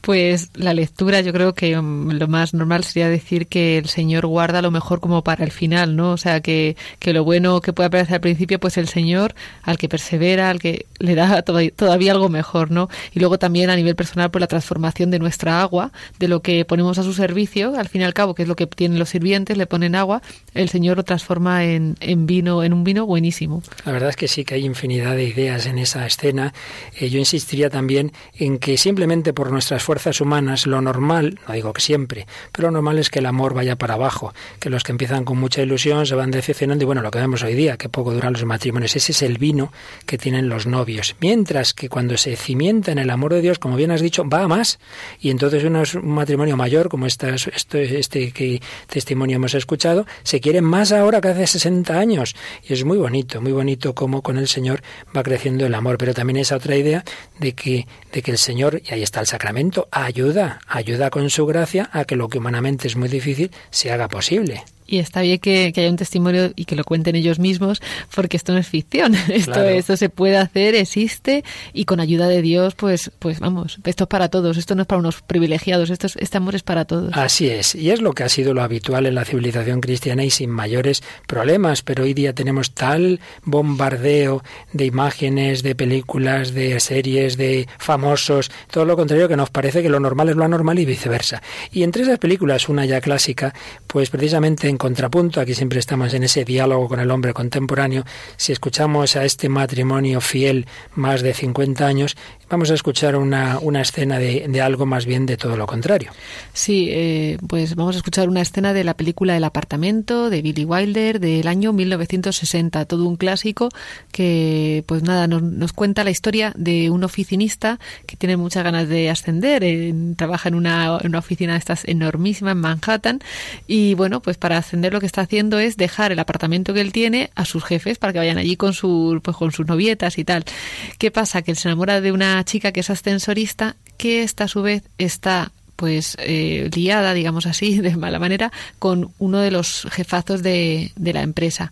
Pues la lectura, yo creo que um, lo más normal sería decir que el Señor guarda lo mejor como para el final, ¿no? O sea, que, que lo bueno que puede aparecer al principio, pues el Señor, al que persevera, al que le da todavía algo mejor, ¿no? Y luego también a nivel personal, por la transformación de nuestra agua, de lo que ponemos a su servicio, al fin y al cabo, que es lo que tienen los sirvientes, le ponen agua, el Señor lo transforma en, en vino, en un vino buenísimo. La verdad es que sí que hay infinidad de ideas en esa escena. Eh, yo insistiría también en que simplemente por nuestras fuerzas fuerzas humanas, lo normal, no digo que siempre, pero lo normal es que el amor vaya para abajo, que los que empiezan con mucha ilusión se van decepcionando y bueno, lo que vemos hoy día, que poco duran los matrimonios, ese es el vino que tienen los novios. Mientras que cuando se cimienta en el amor de Dios, como bien has dicho, va a más. Y entonces un matrimonio mayor, como este, este, este que testimonio hemos escuchado, se quieren más ahora que hace 60 años. Y es muy bonito, muy bonito cómo con el Señor va creciendo el amor, pero también esa otra idea de que, de que el Señor, y ahí está el sacramento, ayuda, ayuda con su gracia a que lo que humanamente es muy difícil se haga posible. Y está bien que, haya un testimonio y que lo cuenten ellos mismos, porque esto no es ficción. Esto, esto se puede hacer, existe, y con ayuda de Dios, pues, pues vamos, esto es para todos, esto no es para unos privilegiados, esto este amor es para todos. Así es, y es lo que ha sido lo habitual en la civilización cristiana y sin mayores problemas, pero hoy día tenemos tal bombardeo de imágenes, de películas, de series, de famosos, todo lo contrario que nos parece que lo normal es lo anormal y viceversa. Y entre esas películas, una ya clásica, pues precisamente en contrapunto, aquí siempre estamos en ese diálogo con el hombre contemporáneo, si escuchamos a este matrimonio fiel más de 50 años, vamos a escuchar una, una escena de, algo más bien de todo lo contrario. Sí, eh, pues vamos a escuchar una escena de la película El apartamento de Billy Wilder del año 1960, todo un clásico que pues nada, nos, nos cuenta la historia de un oficinista que tiene muchas ganas de ascender, trabaja en una, en una oficina de estas enormísima en Manhattan y bueno, pues para ascender lo que está haciendo es dejar el apartamento que él tiene a sus jefes para que vayan allí con, su, pues, con sus novietas y tal. ¿Qué pasa? Que él se enamora de una chica que es ascensorista que esta a su vez está pues eh, liada, digamos así, de mala manera, con uno de los jefazos de, de, la empresa.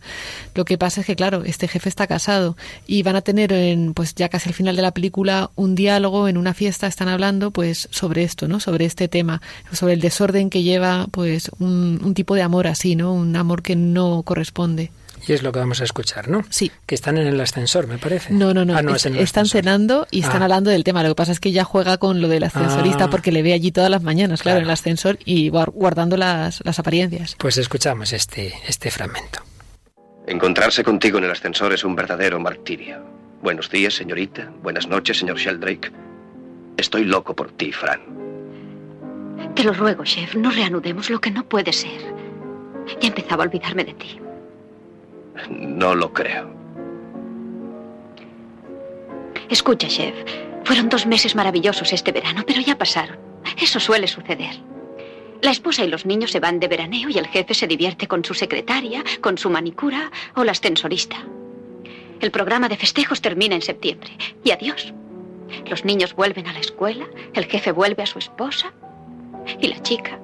Lo que pasa es que, claro, este jefe está casado y van a tener, en, pues ya casi al final de la película, un diálogo en una fiesta, están hablando pues sobre esto, ¿no? Sobre este tema, sobre el desorden que lleva pues un, un tipo de amor así, ¿no? Un amor que no corresponde. Y es lo que vamos a escuchar, ¿no? Sí. Que están en el ascensor, me parece. No, no, no. Ah, están cenando y están ah. hablando del tema. Lo que pasa es que ella juega con lo del ascensorista ah. porque le ve allí todas las mañanas, claro, en el ascensor y guardando las, las apariencias. Pues escuchamos este, este fragmento. Encontrarse contigo en el ascensor es un verdadero martirio. Buenos días, señorita. Buenas noches, señor Sheldrake. Estoy loco por ti, Fran. Te lo ruego, chef, no reanudemos lo que no puede ser. Ya empezaba a olvidarme de ti. No lo creo. Escucha, chef. Fueron dos meses maravillosos este verano, pero ya pasaron. Eso suele suceder. La esposa y los niños se van de veraneo y el jefe se divierte con su secretaria, con su manicura o la ascensorista. El programa de festejos termina en septiembre. Y adiós. Los niños vuelven a la escuela, el jefe vuelve a su esposa y la chica.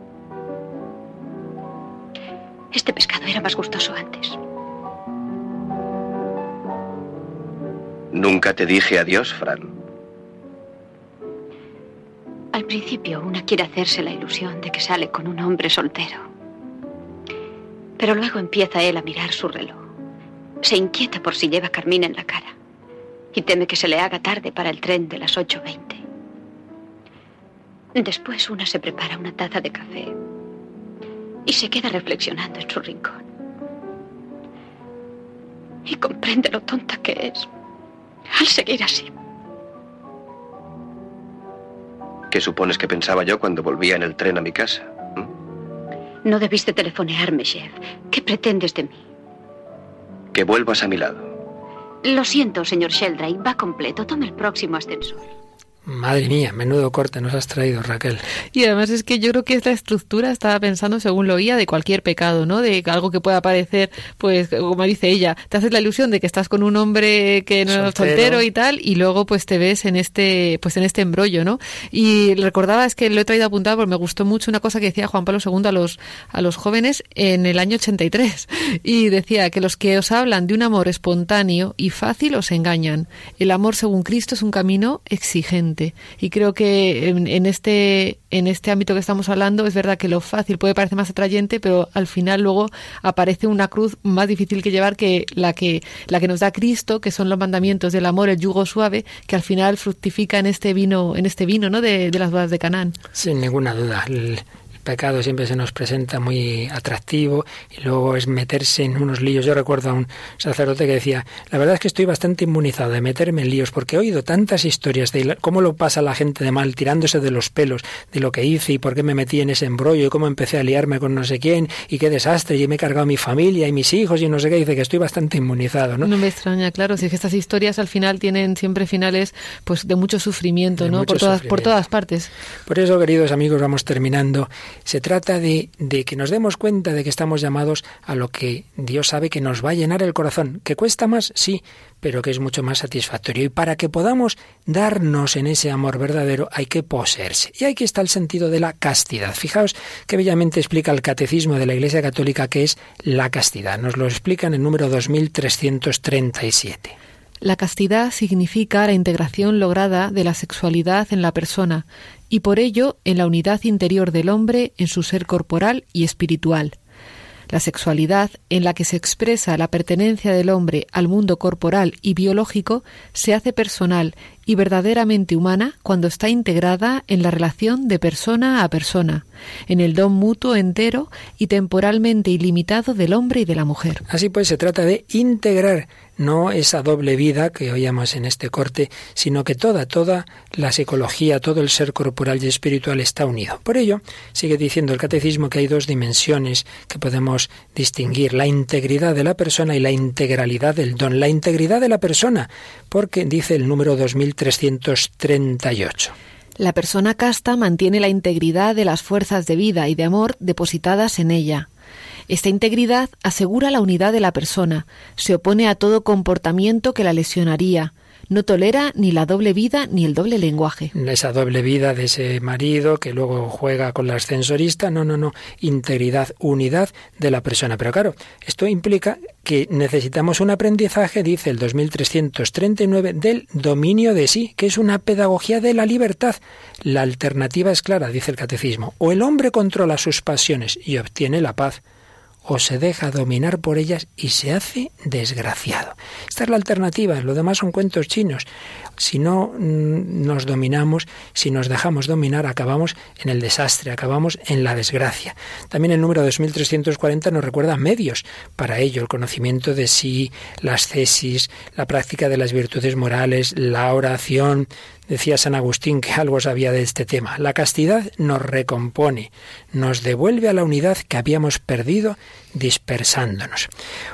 Este pescado era más gustoso antes. Nunca te dije adiós, Fran. Al principio una quiere hacerse la ilusión de que sale con un hombre soltero. Pero luego empieza él a mirar su reloj. Se inquieta por si lleva carmín en la cara y teme que se le haga tarde para el tren de las 8.20. Después una se prepara una taza de café y se queda reflexionando en su rincón. Y comprende lo tonta que es al seguir así. ¿Qué supones que pensaba yo cuando volvía en el tren a mi casa? No debiste telefonearme, chef. ¿Qué pretendes de mí? Que vuelvas a mi lado. Lo siento, señor Sheldrake. Va completo. Tome el próximo ascensor. Madre mía, menudo corte nos has traído, Raquel. Y además es que yo creo que esta estructura estaba pensando, según lo oía, de cualquier pecado, ¿no? De algo que pueda parecer, pues, como dice ella, te haces la ilusión de que estás con un hombre que no es soltero y tal, y luego pues te ves en este, pues en este embrollo, ¿no? Y recordaba, es que lo he traído apuntado porque me gustó mucho una cosa que decía Juan Pablo II a los, a los jóvenes en el año 83. Y decía que los que os hablan de un amor espontáneo y fácil os engañan. El amor según Cristo es un camino exigente. Y creo que en, este, en este ámbito que estamos hablando es verdad que lo fácil puede parecer más atrayente, pero al final luego aparece una cruz más difícil que llevar que la que, la que nos da Cristo, que son los mandamientos del amor, el yugo suave, que al final fructifica en este vino, en este vino ¿no? de, las bodas de Canaán. Sin ninguna duda pecado siempre se nos presenta muy atractivo y luego es meterse en unos líos. Yo recuerdo a un sacerdote que decía, la verdad es que estoy bastante inmunizado de meterme en líos porque he oído tantas historias de cómo lo pasa la gente de mal, tirándose de los pelos, de lo que hice y por qué me metí en ese embrollo y cómo empecé a liarme con no sé quién y qué desastre y me he cargado a mi familia y mis hijos y no sé qué. Dice que estoy bastante inmunizado, ¿no? No me extraña, claro, si es que estas historias al final tienen siempre finales pues de mucho sufrimiento, ¿no? por todas, por todas partes. Por eso, queridos amigos, vamos terminando se trata de, de, que nos demos cuenta de que estamos llamados a lo que Dios sabe que nos va a llenar el corazón, que cuesta más, sí, pero que es mucho más satisfactorio. Y para que podamos darnos en ese amor verdadero hay que poseerse. Y aquí está el sentido de la castidad. Fijaos que bellamente explica el catecismo de la Iglesia Católica que es la castidad. Nos lo explica en el número 2337. La castidad significa la integración lograda de la sexualidad en la persona y por ello en la unidad interior del hombre en su ser corporal y espiritual. La sexualidad, en la que se expresa la pertenencia del hombre al mundo corporal y biológico, se hace personal y verdaderamente humana cuando está integrada en la relación de persona a persona, en el don mutuo entero y temporalmente ilimitado del hombre y de la mujer. Así pues, se trata de integrar no esa doble vida que oíamos en este corte, sino que toda, toda la psicología, todo el ser corporal y espiritual está unido. Por ello, sigue diciendo el catecismo que hay dos dimensiones que podemos distinguir, la integridad de la persona y la integralidad del don. La integridad de la persona, porque dice el número 2338. La persona casta mantiene la integridad de las fuerzas de vida y de amor depositadas en ella. Esta integridad asegura la unidad de la persona, se opone a todo comportamiento que la lesionaría, no tolera ni la doble vida ni el doble lenguaje. Esa doble vida de ese marido que luego juega con la ascensorista, no, no, no, integridad, unidad de la persona. Pero claro, esto implica que necesitamos un aprendizaje, dice el 2339, del dominio de sí, que es una pedagogía de la libertad. La alternativa es clara, dice el catecismo, o el hombre controla sus pasiones y obtiene la paz, o se deja dominar por ellas y se hace desgraciado. Esta es la alternativa, lo demás son cuentos chinos. Si no mm, nos dominamos, si nos dejamos dominar, acabamos en el desastre, acabamos en la desgracia. También el número 2340 nos recuerda medios para ello, el conocimiento de sí, las cesis, la práctica de las virtudes morales, la oración, Decía San Agustín que algo sabía de este tema. La castidad nos recompone, nos devuelve a la unidad que habíamos perdido dispersándonos.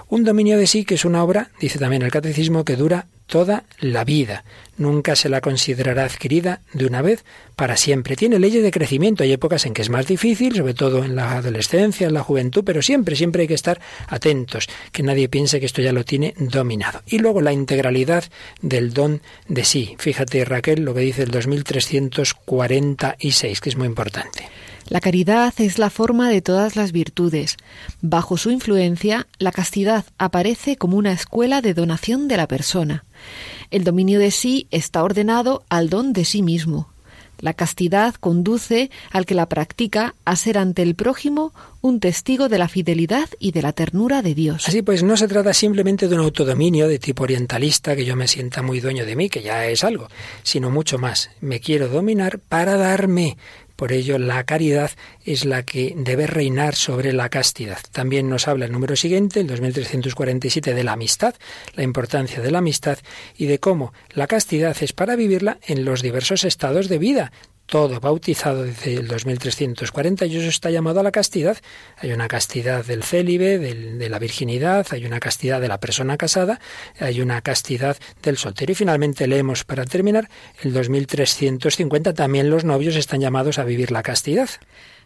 Un dominio de sí que es una obra, dice también el catecismo, que dura toda la vida. Nunca se la considerará adquirida de una vez para siempre. Tiene leyes de crecimiento. Hay épocas en que es más difícil, sobre todo en la adolescencia, en la juventud, pero siempre, siempre hay que estar atentos, que nadie piense que esto ya lo tiene dominado. Y luego la integralidad del don de sí. Fíjate, Raquel, lo que dice el 2346, que es muy importante. La caridad es la forma de todas las virtudes. Bajo su influencia, la castidad aparece como una escuela de donación de la persona. El dominio de sí está ordenado al don de sí mismo. La castidad conduce al que la practica a ser ante el prójimo un testigo de la fidelidad y de la ternura de Dios. Así pues, no se trata simplemente de un autodominio de tipo orientalista, que yo me sienta muy dueño de mí, que ya es algo, sino mucho más. Me quiero dominar para darme, por ello, la caridad es la que debe reinar sobre la castidad. También nos habla el número siguiente, el 2347, de la amistad, la importancia de la amistad y de cómo la castidad es para vivirla en los diversos estados de vida, todo bautizado desde el 2340 y eso está llamado a la castidad. Hay una castidad del célibe, de la virginidad, hay una castidad de la persona casada, hay una castidad del soltero. Y finalmente leemos para terminar el 2350 también los novios están llamados a vivir la castidad.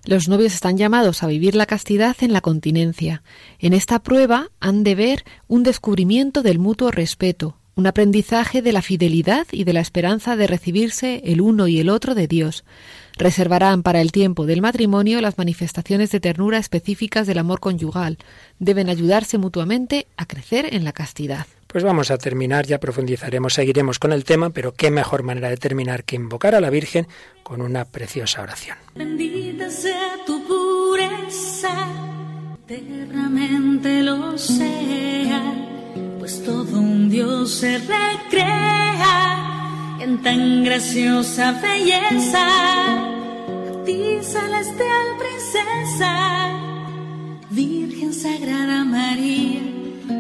Los novios están llamados a vivir la castidad en la continencia. En esta prueba han de ver un descubrimiento del mutuo respeto, un aprendizaje de la fidelidad y de la esperanza de recibirse el uno y el otro de Dios. Reservarán para el tiempo del matrimonio las manifestaciones de ternura específicas del amor conyugal. Deben ayudarse mutuamente a crecer en la castidad. Pues vamos a terminar, ya profundizaremos, seguiremos con el tema, pero qué mejor manera de terminar que invocar a la Virgen con una preciosa oración. Bendita sea tu pureza, eternamente lo sea pues todo un Dios se recrea en tan graciosa belleza. A ti, celestial princesa, Virgen Sagrada María,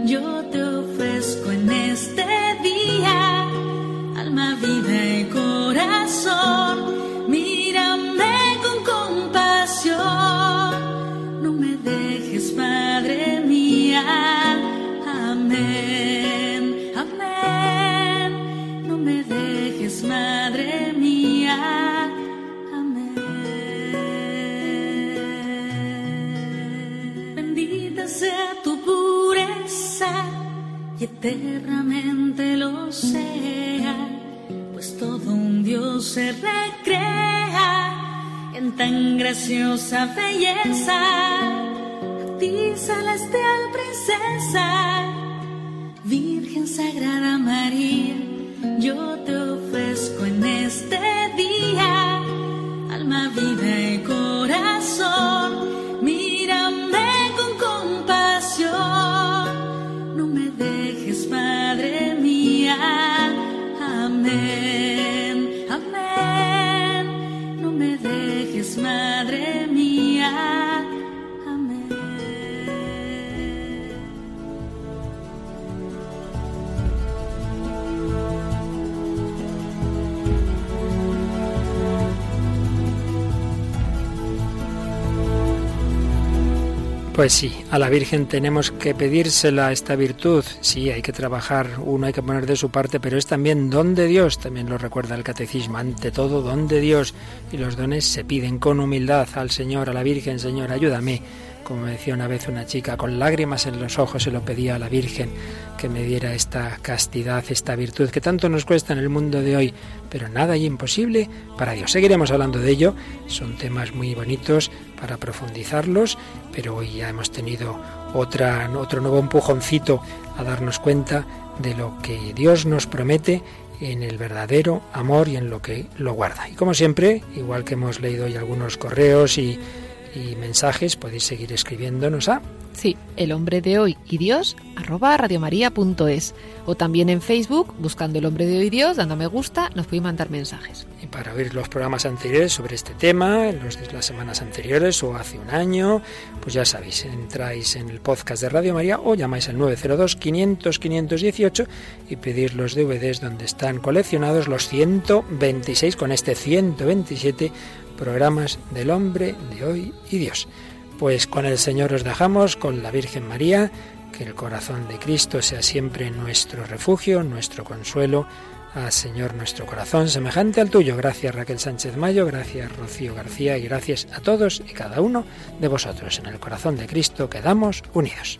yo te ofrezco en este día alma, vida y corazón. Tan graciosa belleza. A ti, celestial princesa, Virgen Sagrada Pues sí, a la Virgen tenemos que pedírsela esta virtud. Sí, hay que trabajar, uno hay que poner de su parte, pero es también don de Dios, también lo recuerda el catecismo, ante todo don de Dios. Y los dones se piden con humildad al Señor, a la Virgen, Señor, ayúdame como decía una vez una chica, con lágrimas en los ojos se lo pedía a la Virgen que me diera esta castidad, esta virtud que tanto nos cuesta en el mundo de hoy, pero nada hay imposible para Dios. Seguiremos hablando de ello, son temas muy bonitos para profundizarlos, pero hoy ya hemos tenido otra, otro nuevo empujoncito a darnos cuenta de lo que Dios nos promete en el verdadero amor y en lo que lo guarda. Y como siempre, igual que hemos leído hoy algunos correos y y mensajes podéis seguir escribiéndonos a Sí, el hombre de hoy y Dios, arroba radiomaria.es. O también en Facebook, buscando el hombre de hoy Dios, dando me gusta, nos puede mandar mensajes. Y para oír los programas anteriores sobre este tema, los de las semanas anteriores o hace un año, pues ya sabéis, entráis en el podcast de Radio María o llamáis al 902-500-518 y pedir los DVDs donde están coleccionados los 126 con este 127 programas del hombre de hoy y Dios. Pues con el Señor os dejamos, con la Virgen María, que el corazón de Cristo sea siempre nuestro refugio, nuestro consuelo. Ah, Señor, nuestro corazón semejante al tuyo. Gracias Raquel Sánchez Mayo, gracias Rocío García y gracias a todos y cada uno de vosotros. En el corazón de Cristo quedamos unidos.